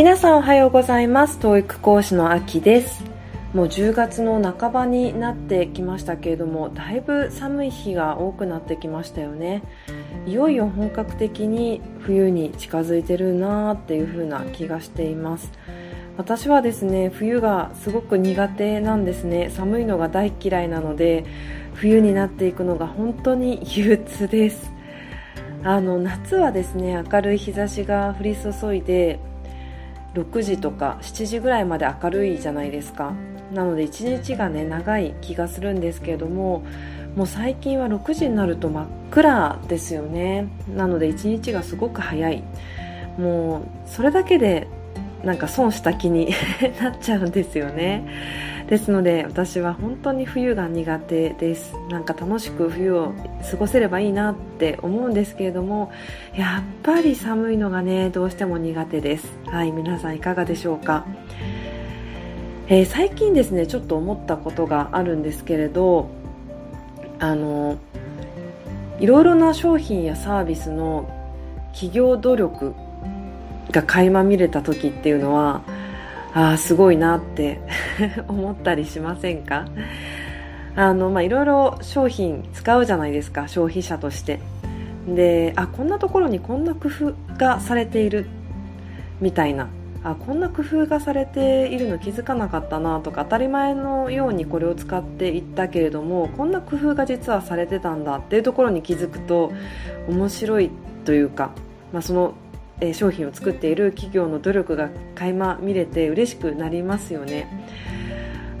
皆さんおはようございます。TOEIC 講師のあきです。もう10月の半ばになってきましたけれどもだいぶ寒い日が多くなってきましたよね。いよいよ本格的に冬に近づいてるなーっていう風な気がしています。私はですね冬がすごく苦手なんですね。寒いのが大嫌いなので冬になっていくのが本当に憂鬱です。あの夏はですね明るい日差しが降り注いで6時とか7時ぐらいまで明るいじゃないですか。なので一日がね長い気がするんですけれどももう最近は6時になると真っ暗ですよね。なので一日がすごく早い。もうそれだけでなんか損した気に なっちゃうんですよね。ですので私は本当に冬が苦手です。なんか楽しく冬を過ごせればいいなって思うんですけれどもやっぱり寒いのがねどうしても苦手です。はい皆さんいかがでしょうか？えー、最近ですねちょっと思ったことがあるんですけれどあのいろいろな商品やサービスの企業努力が垣間見れた時っていうのはああすごいなって 思ったりしませんか？あの、まあ、いろいろ商品使うじゃないですか消費者として。であこんなところにこんな工夫がされているみたいな。あこんな工夫がされているの気づかなかったなとか当たり前のようにこれを使っていったけれどもこんな工夫が実はされてたんだっていうところに気づくと面白いというか、まあ、そのえ商品を作っている企業の努力が垣間見れて嬉しくなりますよね。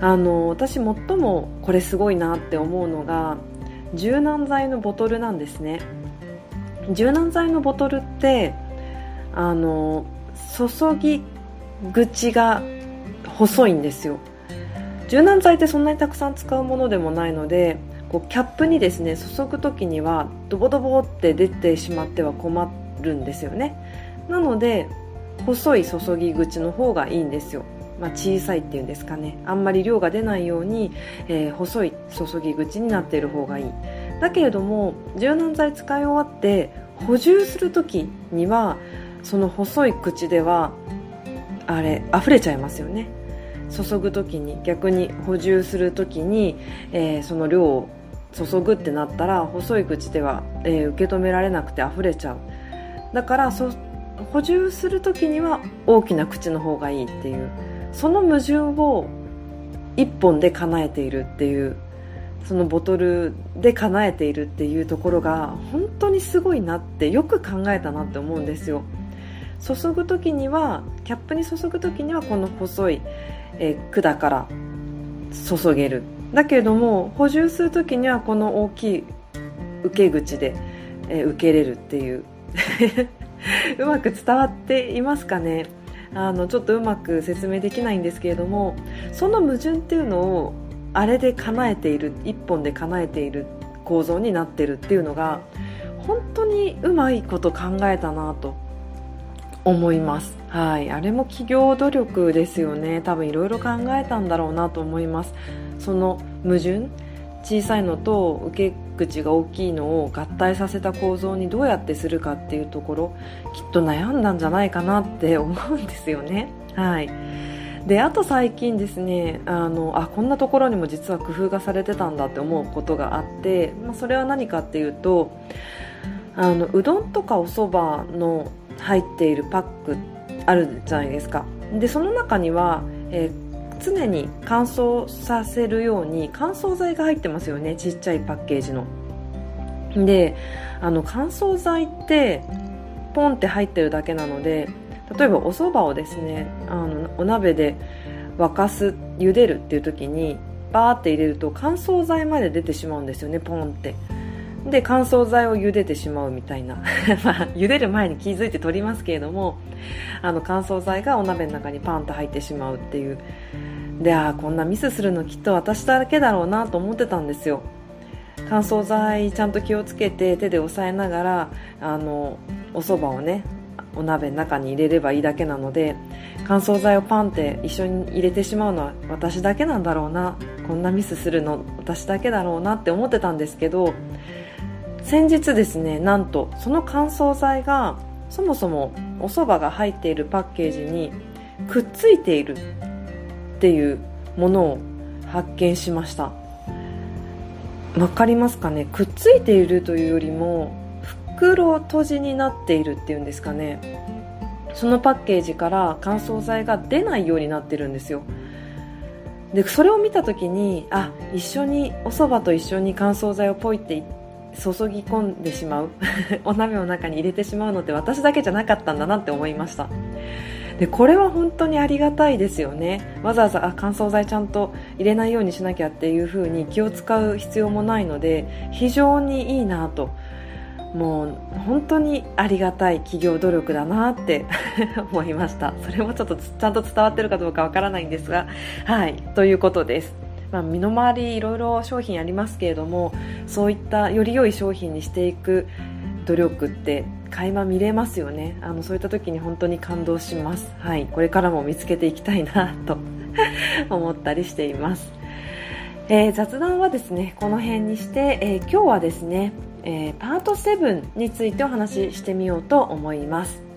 あの私最もこれすごいなって思うのが柔軟剤のボトルなんですね。柔軟剤のボトルってあの注ぎ口が細いんですよ。柔軟剤ってそんなにたくさん使うものでもないのでこうキャップにですね注ぐ時にはドボドボって出てしまっては困るんですよね。なので細い注ぎ口の方がいいんですよ、まあ、小さいっていうんですかね。あんまり量が出ないように、えー、細い注ぎ口になっている方がいい。だけれども柔軟剤使い終わって補充する時にはその細い口ではあれ溢れちゃいますよね。注ぐ時に逆に補充する時に、えー、その量を注ぐってなったら細い口では、えー、受け止められなくて溢れちゃう。だからそ補充する時には大きな口の方がいいっていうその矛盾を1本で叶えているっていうそのボトルで叶えているっていうところが本当にすごいなってよく考えたなって思うんですよ。注ぐ時にはキャップに注ぐ時にはこの細い、管から注げる。だけれども補充する時にはこの大きい受け口で、受けれるっていう。うまく伝わっていますかね？あのちょっとうまく説明できないんですけれどもその矛盾っていうのをあれで叶えている一本で叶えている構造になってるっていうのが本当にうまいこと考えたなと思います。はい。あれも企業努力ですよね。多分いろいろ考えたんだろうなと思います。その矛盾小さいのと受け口が大きいのを合体させた構造にどうやってするかっていうところきっと悩んだんじゃないかなって思うんですよね。はいであと最近ですねあのあこんなところにも実は工夫がされてたんだって思うことがあって、まあ、それは何かっていうとあのうどんとかお蕎麦の入っているパックあるじゃないですかでその中には、えー常に乾燥させるように乾燥剤が入ってますよねちっちゃいパッケージの。であの乾燥剤ってポンって入ってるだけなので例えばお蕎麦をですねあのお鍋で沸かす茹でるっていう時にバーって入れると乾燥剤まで出てしまうんですよねポンって。で乾燥剤を茹でてしまうみたいな。まあ茹でる前に気づいて取りますけれどもあの乾燥剤がお鍋の中にパンと入ってしまうっていう。であこんなミスするのきっと私だけだろうなと思ってたんですよ。乾燥剤ちゃんと気をつけて手で押さえながらあのお蕎麦をねお鍋の中に入れればいいだけなので乾燥剤をパンって一緒に入れてしまうのは私だけなんだろうな。こんなミスするの私だけだろうなって思ってたんですけど先日ですねなんとその乾燥剤がそもそもお蕎麦が入っているパッケージにくっついているっていうものを発見しました。わかりますかね？くっついているというよりも袋閉じになっているっていうんですかね。そのパッケージから乾燥剤が出ないようになってるんですよ。でそれを見た時にあ一緒にお蕎麦と一緒に乾燥剤をポイって注ぎ込んでしまう。お鍋の中に入れてしまうのって私だけじゃなかったんだなって思いました。でこれは本当にありがたいですよね。わざわざあ乾燥剤ちゃんと入れないようにしなきゃっていう風に気を使う必要もないので非常にいいなと。もう本当にありがたい企業努力だなって 思いました。それもちょっとちゃんと伝わってるかどうかわからないんですが。はい。ということです。まあ、身の回りいろいろ商品ありますけれどもそういったより良い商品にしていく努力って垣間見れますよね。あのそういった時に本当に感動します、はい、これからも見つけていきたいなと 思ったりしています、えー、雑談はですねこの辺にして、えー、今日はですねえー、パート7についてお話ししてみようと思います。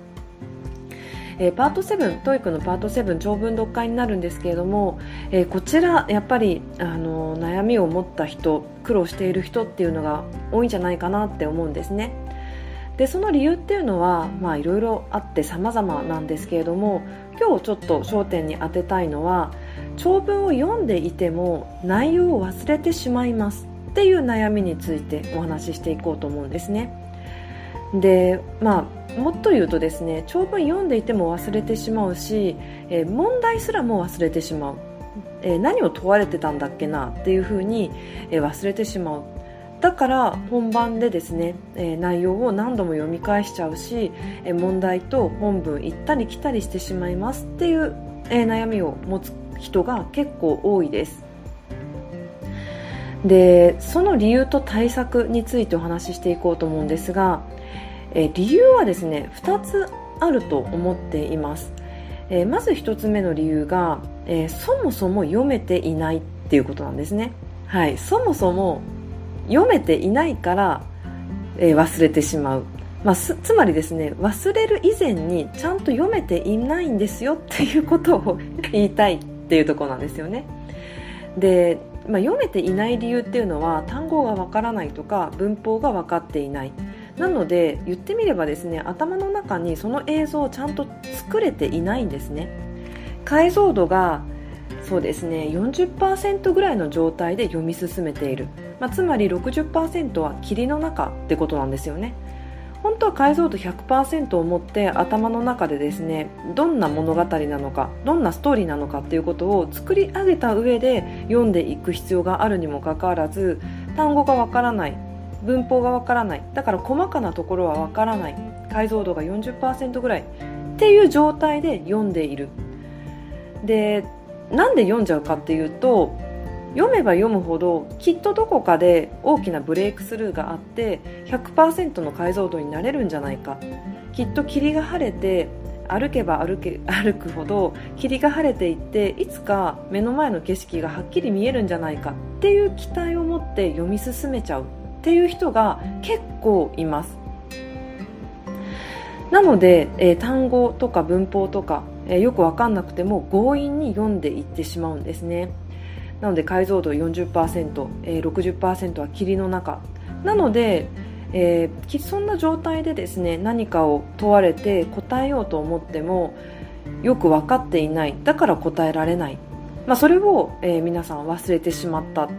えー、パート7、 TOEIC のパート7長文読解になるんですけれども、えー、こちらやっぱりあの悩みを持った人苦労している人っていうのが多いんじゃないかなって思うんですね。でその理由っていうのはいろいろあって様々なんですけれども今日ちょっと焦点に当てたいのは長文を読んでいても内容を忘れてしまいます。っていう悩みについてお話ししていこうと思うんですね。でまあもっと言うとですね長文読んでいても忘れてしまうし、えー、問題すらも忘れてしまう、えー、何を問われてたんだっけなっていうふうに、えー、忘れてしまう。だから本番でですね、え内容を何度も読み返しちゃうし、え問題と本文行ったり来たりしてしまいますっていう、え悩みを持つ人が結構多いです。でその理由と対策についてお話ししていこうと思うんですが、え理由はですね2つあると思っています、えまず1つ目の理由が、えそもそも読めていないっていうことなんですね。はい。そもそも読めていないから、え忘れてしまう。まあ、つまりですね忘れる以前にちゃんと読めていないんですよっていうことを 言いたいっていうところなんですよね。でまあ、読めていない理由っていうのは単語がわからないとか文法が分かっていない。なので言ってみればですね頭の中にその映像をちゃんと作れていないんですね。解像度がそうですね40%ぐらいの状態で読み進めている、まあ、つまり60%は霧の中ってことなんですよね。本当は解像度100%を持って頭の中でですねどんな物語なのかどんなストーリーなのかっていうことを作り上げた上で読んでいく必要があるにもかかわらず単語がわからない。文法がわからない。だから細かなところはわからない。解像度が40%ぐらいっていう状態で読んでいる。でなんで読んじゃうかっていうと読めば読むほどきっとどこかで大きなブレイクスルーがあって100%の解像度になれるんじゃないか。きっと霧が晴れて歩けば歩け歩くほど霧が晴れていっていつか目の前の景色がはっきり見えるんじゃないかっていう期待を持って読み進めちゃう。っていう人が結構います。なので、えー、単語とか文法とか、えー、よく分かんなくても強引に読んでいってしまうんですね。なので解像度40%、えー、60%は霧の中。なので、えー、そんな状態でですね何かを問われて答えようと思ってもよく分かっていない。だから答えられない、まあ、それを、えー、皆さん忘れてしまった。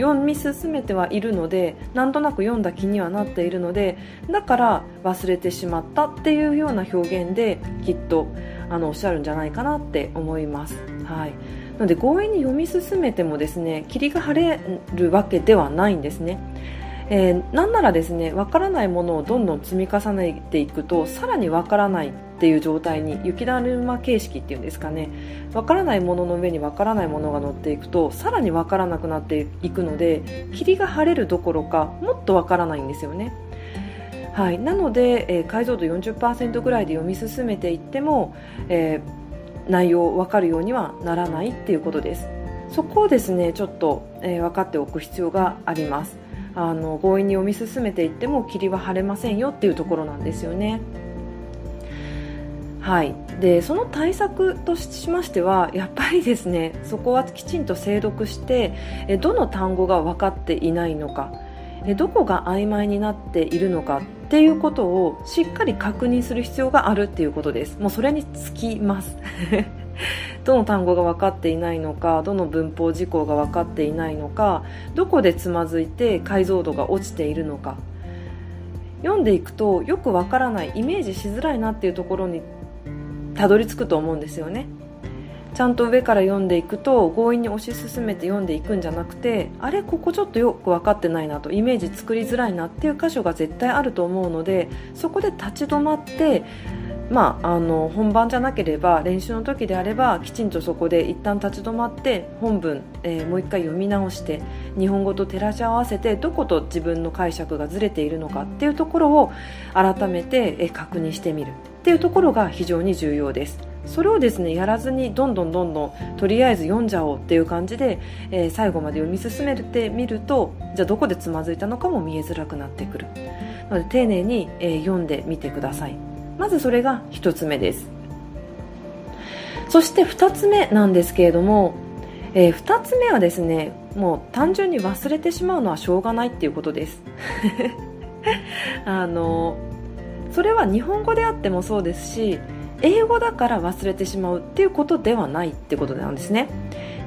読み進めてはいるのでなんとなく読んだ気にはなっているのでだから忘れてしまったっていうような表現できっとあのおっしゃるんじゃないかなって思います。はいなので強引に読み進めてもですね霧が晴れるわけではないんですね。えー、なんならですねわからないものをどんどん積み重ねていくとさらにわからないっていう状態に雪だるま形式っていうんですかね。わからないものの上にわからないものが乗っていくとさらにわからなくなっていくので霧が晴れるどころかもっとわからないんですよね。はい、なので、えー、解像度40%ぐらいで読み進めていっても、えー内容分かるようにはならないっていうことです。そこをですねちょっと、えー、分かっておく必要があります。あの強引に読み進めていっても霧は晴れませんよっていうところなんですよね。はい、でその対策としましてはやっぱりですねそこはきちんと精読してえどの単語が分かっていないのかえどこが曖昧になっているのかっていうことをしっかり確認する必要があるっていうことです。もうそれにつきます。どの単語が分かっていないのかどの文法事項が分かっていないのかどこでつまずいて解像度が落ちているのか。読んでいくとよくわからないイメージしづらいなっていうところにたどり着くと思うんですよね。ちゃんと上から読んでいくと強引に推し進めて読んでいくんじゃなくてあれここちょっとよく分かってないなとイメージ作りづらいなっていう箇所が絶対あると思うのでそこで立ち止まってまあ、あの本番じゃなければ練習の時であればきちんとそこで一旦立ち止まって本文、えー、もう一回読み直して日本語と照らし合わせてどこと自分の解釈がずれているのかっていうところを改めて、えー、確認してみる。っていうところが非常に重要です。それをですねやらずにどんどんどんどんとりあえず読んじゃおうっていう感じで、えー、最後まで読み進めてみるとじゃあどこでつまずいたのかも見えづらくなってくるなので丁寧に、えー、読んでみてください。まずそれが1つ目ですそして2つ目なんですけれども、えー、2つ目はですねもう単純に忘れてしまうのはしょうがないっていうことです あのそれは日本語であってもそうですし英語だから忘れてしまうっていうことではないってことなんですね。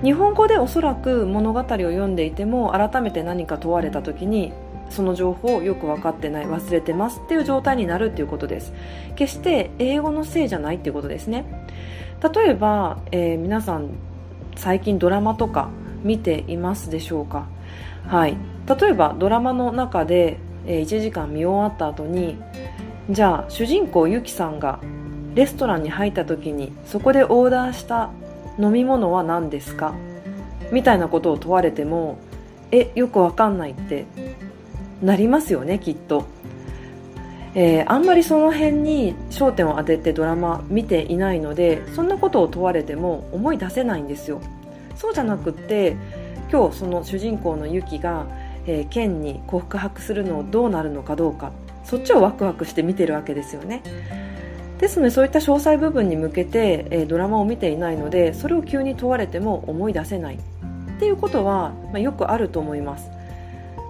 日本語でおそらく物語を読んでいても改めて何か問われた時にその情報をよく分かってない忘れてますっていう状態になるっていうことです。決して英語のせいじゃないっていうことですね。例えば、えー、皆さん最近ドラマとか見ていますでしょうか？はい。例えばドラマの中で、えー、1時間見終わった後にじゃあ主人公ゆきさんがレストランに入った時にそこでオーダーした飲み物は何ですか？みたいなことを問われてもえよくわかんないってなりますよねきっと、えー、あんまりその辺に焦点を当ててドラマ見ていないのでそんなことを問われても思い出せないんですよ。そうじゃなくって今日その主人公のユキが、えー、ケンに告白するのどうなるのかどうか。そっちをワクワクして見てるわけですよね。ですのでそういった詳細部分に向けて、え、ドラマを見ていないのでそれを急に問われても思い出せない。っていうことは、まあ、よくあると思います。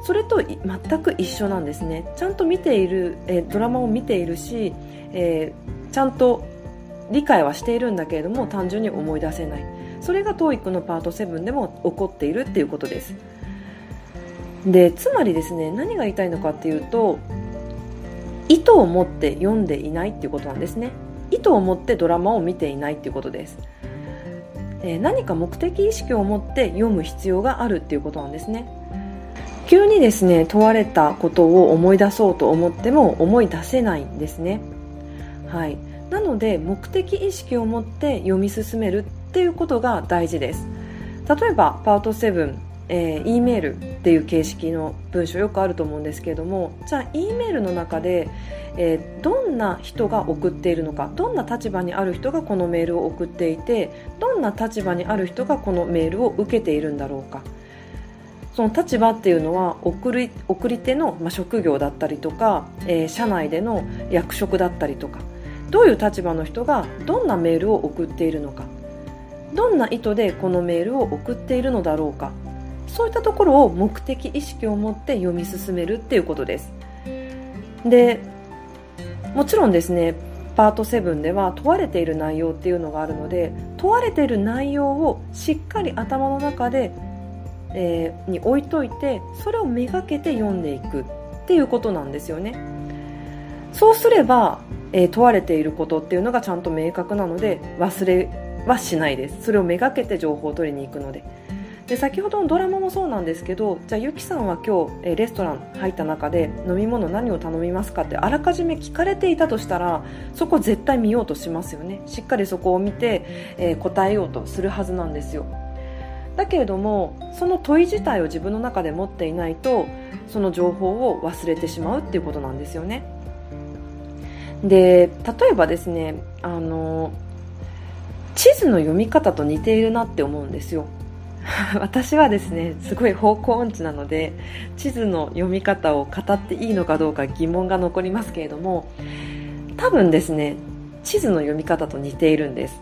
それと全く一緒なんですね。ちゃんと見ている、え、ドラマを見ているし、えー、ちゃんと理解はしているんだけれども単純に思い出せない。それが TOEIC のパート7でも起こっているっていうことです。でつまりですね何が言いたいのかっていうと意図を持って読んでいないっていうことなんですね。意図を持ってドラマを見ていないっていうことです、えー、何か目的意識を持って読む必要があるっていうことなんですね。急にですね問われたことを思い出そうと思っても思い出せないんですね。はい。なので目的意識を持って読み進めるっていうことが大事です。例えばパート7えー、E メールっていう形式の文章よくあると思うんですけれどもじゃあ E メールの中で、えー、どんな人が送っているのかどんな立場にある人がこのメールを送っていてどんな立場にある人がこのメールを受けているんだろうか。その立場っていうのは送り送り手の、まあ、職業だったりとか、えー、社内での役職だったりとかどういう立場の人がどんなメールを送っているのかどんな意図でこのメールを送っているのだろうかそういったところを目的意識を持って読み進めるっていうことです。でもちろんですねパート7では問われている内容っていうのがあるので問われている内容をしっかり頭の中でえー、に置いといてそれをめがけて読んでいくっていうことなんですよね。そうすれば、えー、問われていることっていうのがちゃんと明確なので忘れはしないです。それをめがけて情報を取りに行くので。で先ほどのドラマもそうなんですけどじゃあゆきさんは今日、えレストラン入った中で飲み物何を頼みますかってあらかじめ聞かれていたとしたらそこ絶対見ようとしますよね。しっかりそこを見て、えー、答えようとするはずなんですよ。だけれどもその問い自体を自分の中で持っていないとその情報を忘れてしまうっていうことなんですよね。で例えばですねあの地図の読み方と似ているなって思うんですよ。私はですねすごい方向音痴なので地図の読み方を語っていいのかどうか疑問が残りますけれども多分ですね地図の読み方と似ているんです。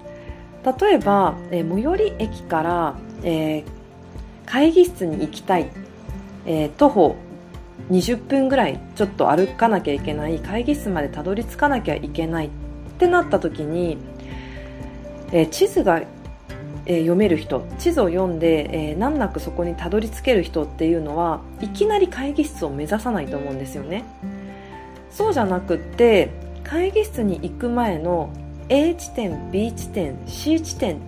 例えば、え最寄り駅から、えー、会議室に行きたい、えー、徒歩20分ぐらいちょっと歩かなきゃいけない会議室までたどり着かなきゃいけないってなった時に、えー、地図が、えー、読める人。地図を読んで、えー、難なくそこにたどり着ける人っていうのはいきなり会議室を目指さないと思うんですよね。そうじゃなくって会議室に行く前の A 地点 B 地点 C 地点っ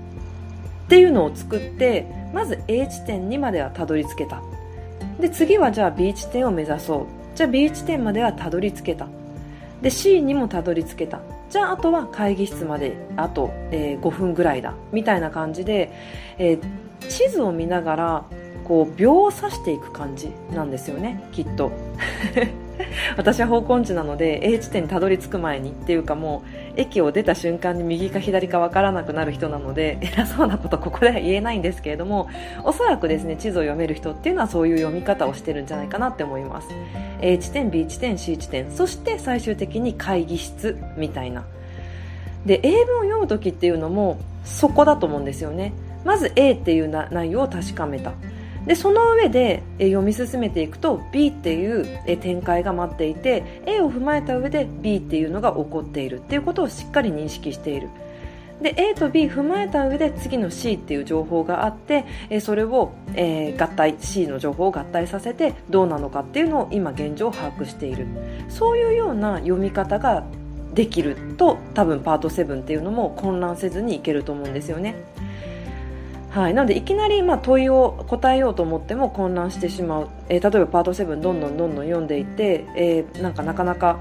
ていうのを作ってまず A 地点にまではたどり着けた。で次はじゃあ B 地点を目指そう。じゃあ B 地点まではたどり着けた。で C にもたどり着けた。じゃああとは会議室まであと、えー、5分ぐらいだみたいな感じで、えー、地図を見ながらこう秒を指していく感じなんですよねきっと。私は方向音痴なので A 地点にたどり着く前にっていうかもう駅を出た瞬間に右か左か分からなくなる人なので偉そうなことここでは言えないんですけれどもおそらくですね地図を読める人っていうのはそういう読み方をしてるんじゃないかなって思います。A 地点 B 地点 C 地点そして最終的に会議室みたいな。で英文を読む時っていうのもそこだと思うんですよね。まず A っていう内容を確かめた。でその上で読み進めていくと B っていう展開が待っていて A を踏まえた上で B っていうのが起こっているっていうことをしっかり認識しているで A と B 踏まえた上で次の C っていう情報があってそれを、え合体 C の情報を合体させてどうなのかっていうのを今現状把握しているそういうような読み方ができると多分パート7っていうのも混乱せずにいけると思うんですよね。はい、なのでいきなりまあ問いを答えようと思っても混乱してしまう、えー、例えばパート7どんどんどんどん読んでいて、えー、なんかなかなか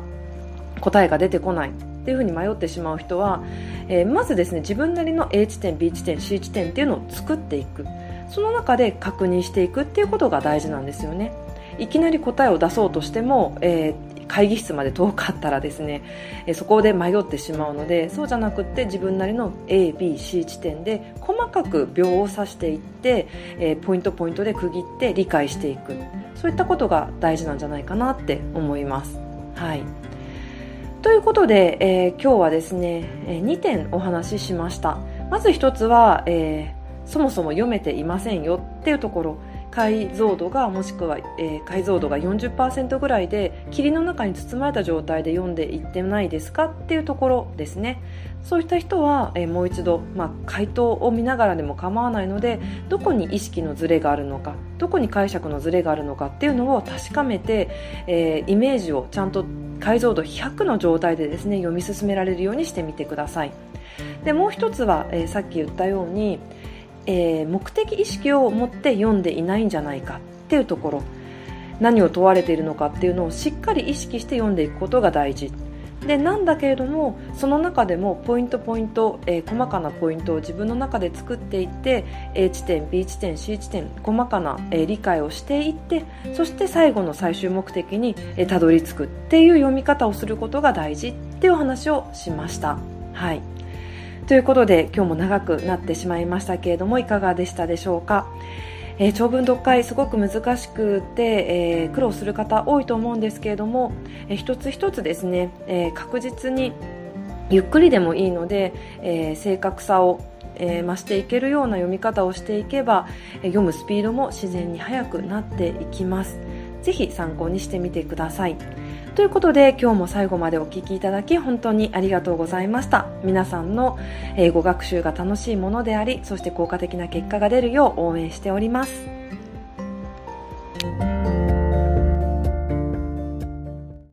答えが出てこない。っていうふうに迷ってしまう人は、えー、まずですね自分なりの A 地点 B 地点 C 地点っていうのを作っていく。その中で確認していくっていうことが大事なんですよね。いきなり答えを出そうとしても、えー、会議室まで遠かったらですね、えそこで迷ってしまうのでそうじゃなくって自分なりの ABC 地点で細かく秒を指していって、えポイントポイントで区切って理解していくそういったことが大事なんじゃないかなって思います。はいということで、えー、今日はですね、え2点お話ししました。まず1つは、えー、そもそも読めていませんよっていうところ。解像度がもしくは、えー、解像度が40%ぐらいで霧の中に包まれた状態で読んでいってないですかっていうところですね。そういった人は、えー、もう一度、まあ、回答を見ながらでも構わないのでどこに意識のズレがあるのかどこに解釈のズレがあるのかっていうのを確かめて、えー、イメージをちゃんと解像度100の状態でですね読み進められるようにしてみてください。でもう一つは、えー、さっき言ったようにえー、目的意識を持って読んでいないんじゃないかっていうところ。何を問われているのかっていうのをしっかり意識して読んでいくことが大事。でなんだけれどもその中でもポイントポイント、えー、細かなポイントを自分の中で作っていって A 地点 B 地点 C 地点細かな、えー、理解をしていってそして最後の最終目的にたど、り着くっていう読み方をすることが大事っていう話をしました。はい。ということで今日も長くなってしまいましたけれどもいかがでしたでしょうか、えー、長文読解すごく難しくて、えー、苦労する方多いと思うんですけれども、えー、一つ一つですね、えー、確実にゆっくりでもいいので、えー、正確さをえー、増していけるような読み方をしていけば、読むスピードも自然に速くなっていきます。ぜひ参考にしてみてください。ということで今日も最後までお聴きいただき本当にありがとうございました。皆さんの英語学習が楽しいものでありそして効果的な結果が出るよう応援しております。